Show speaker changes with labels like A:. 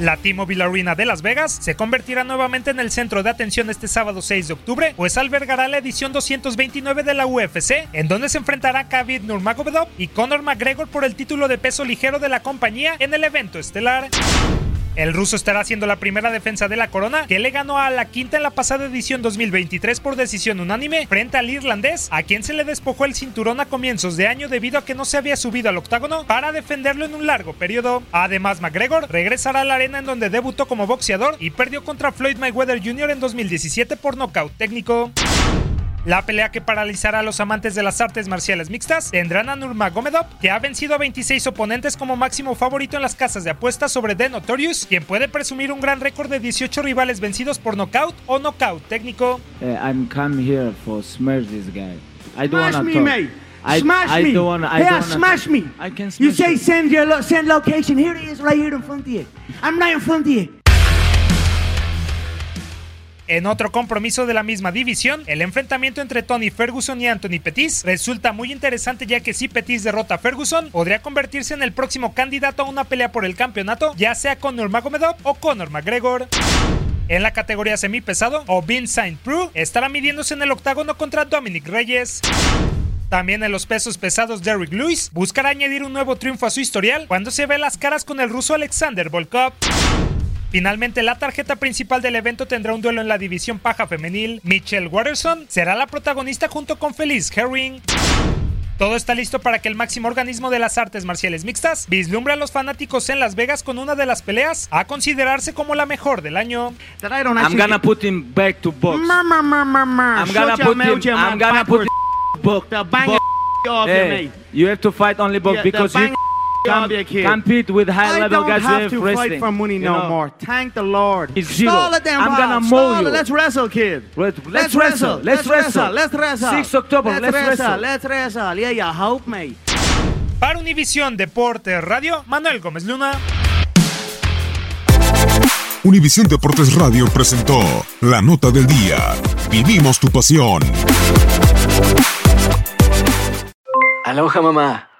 A: La T-Mobile Arena de Las Vegas se convertirá nuevamente en el centro de atención este sábado 6 de octubre, pues albergará la edición 229 de la UFC, en donde se enfrentará Khabib Nurmagomedov y Conor McGregor por el título de peso ligero de la compañía en el evento estelar. El ruso estará haciendo la primera defensa de la corona, que le ganó a la quinta en la pasada edición 2023 por decisión unánime frente al irlandés, a quien se le despojó el cinturón a comienzos de año debido a que no se había subido al octágono para defenderlo en un largo periodo. Además, McGregor regresará a la arena en donde debutó como boxeador y perdió contra Floyd Mayweather Jr. en 2017 por nocaut técnico. La pelea que paralizará a los amantes de las artes marciales mixtas tendrán a Nurmagomedov, que ha vencido a 26 oponentes como máximo favorito en las casas de apuestas sobre The Notorious, quien puede presumir un gran récord de 18 rivales vencidos por nocaut o nocaut técnico.
B: Uh, I'm come here for smash this guy. I don't
C: Smash me,
B: talk.
C: mate.
B: I,
C: smash
B: I
C: me.
B: don't wanna. I
C: yeah,
B: don't
C: smash
B: talk.
C: me.
B: I can
C: You
B: smash
C: say
B: you.
C: send your lo- send location. Here it is, right here in front of you. I'm right in front of you.
A: En otro compromiso de la misma división, el enfrentamiento entre Tony Ferguson y Anthony Pettis resulta muy interesante ya que si Pettis derrota a Ferguson, podría convertirse en el próximo candidato a una pelea por el campeonato, ya sea con Nurmagomedov o Conor McGregor. En la categoría semipesado, Obin Saint Preux estará midiéndose en el octágono contra Dominic Reyes. También en los pesos pesados, Derrick Lewis buscará añadir un nuevo triunfo a su historial cuando se ve las caras con el ruso Alexander Volkov. Finalmente, la tarjeta principal del evento tendrá un duelo en la división paja femenil. Michelle Watterson será la protagonista junto con Feliz Herring. Todo está listo para que el máximo organismo de las artes marciales mixtas vislumbre a los fanáticos en Las Vegas con una de las peleas a considerarse como la mejor del año.
B: I'm gonna put him back to box.
C: Ma, ma, ma, ma, ma.
B: I'm gonna put him. I'm gonna put
C: backwards.
B: him box.
C: The bang
B: box.
C: off you,
B: Hey,
C: mate.
B: you have to fight only box
C: Yeah,
B: because you
C: you, kid.
B: compete with high
C: I
B: level
C: don't
B: guys
C: have
B: with
C: to
B: wrestling.
C: fight for money
B: you
C: no
B: know.
C: more. Thank the Lord.
B: It's zero.
C: Stall the damn
B: I'm gonna mow you.
C: it. Let's wrestle, kid.
B: Let's, let's wrestle. Let's wrestle.
C: Let's wrestle.
B: 6 October. Let's, wrestle.
C: Let's wrestle. Yeah, you hope, mate.
A: Para Univisión Deportes Radio, Manuel Gómez Luna.
D: Univisión Deportes Radio presentó La Nota del Día. Vivimos tu pasión.
E: Aloha mamá.